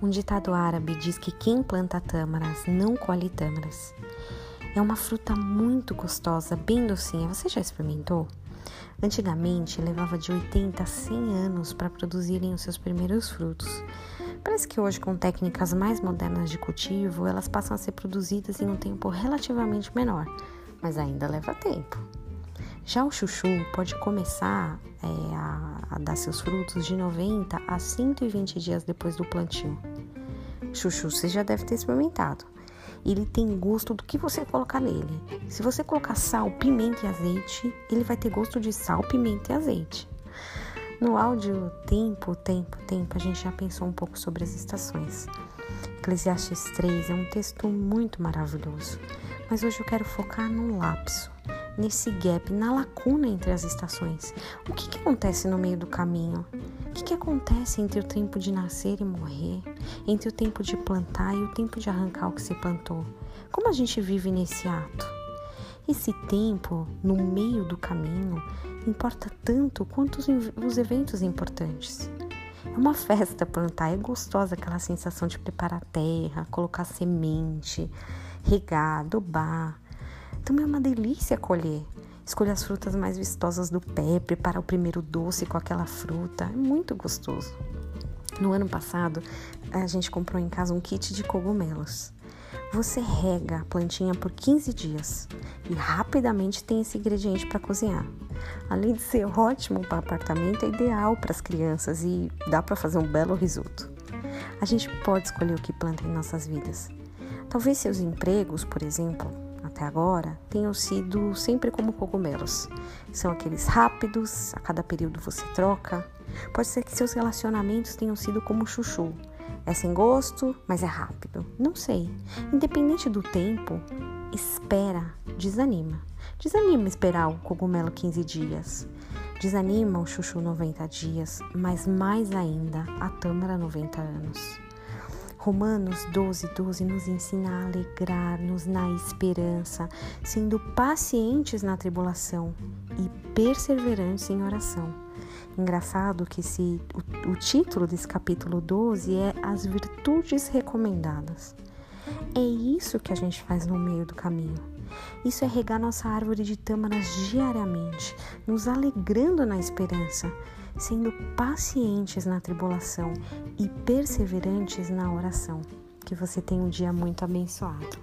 Um ditado árabe diz que quem planta tâmaras não colhe tâmaras. É uma fruta muito gostosa, bem docinha. Você já experimentou? Antigamente levava de 80 a 100 anos para produzirem os seus primeiros frutos. Parece que hoje, com técnicas mais modernas de cultivo, elas passam a ser produzidas em um tempo relativamente menor, mas ainda leva tempo. Já o chuchu pode começar é, a, a, dar seus frutos de 90 a 120 dias depois do plantio. Chuchu você já deve ter experimentado. Ele tem gosto do que você colocar nele. Se você colocar sal, pimenta e azeite, ele vai ter gosto de sal, pimenta e azeite. No áudio Tempo, Tempo, Tempo, a gente já pensou um pouco sobre as estações. Eclesiastes 3 é um texto muito maravilhoso, mas hoje eu quero focar no lapso, nesse gap, na lacuna entre as estações. O que, que acontece no meio do caminho? O que, que acontece entre o tempo de nascer e morrer, entre o tempo de plantar e o tempo de arrancar o que se plantou? Como a gente vive nesse ato? Esse tempo, no meio do caminho, importa tanto quanto os eventos importantes. É uma festa plantar, é gostosa aquela sensação de preparar a terra, colocar semente, regar, adubar. Também é uma delícia colher. Escolher as frutas mais vistosas do pé, preparar o primeiro doce com aquela fruta, é muito gostoso. No ano passado, a gente comprou em casa um kit de cogumelos. Você rega a plantinha por 15 dias e rapidamente tem esse ingrediente para cozinhar. Além de ser ótimo para apartamento, é ideal para as crianças e dá para fazer um belo risoto. A gente pode escolher o que planta em nossas vidas. Talvez seus empregos, por exemplo, até agora, tenham sido sempre como cogumelos. São aqueles rápidos, a cada período você troca. Pode ser que seus relacionamentos tenham sido como chuchu. É sem gosto, mas é rápido. Não sei. Independente do tempo, espera, desanima. Desanima esperar o cogumelo 15 dias. Desanima o chuchu 90 dias, mas mais ainda a tâmara 90 anos. Romanos 12, 12 nos ensina a alegrar-nos na esperança, sendo pacientes na tribulação e perseverantes em oração. Engraçado que esse, o, o título desse capítulo 12 é As Virtudes Recomendadas. É isso que a gente faz no meio do caminho. Isso é regar nossa árvore de tâmaras diariamente, nos alegrando na esperança, sendo pacientes na tribulação e perseverantes na oração. Que você tenha um dia muito abençoado.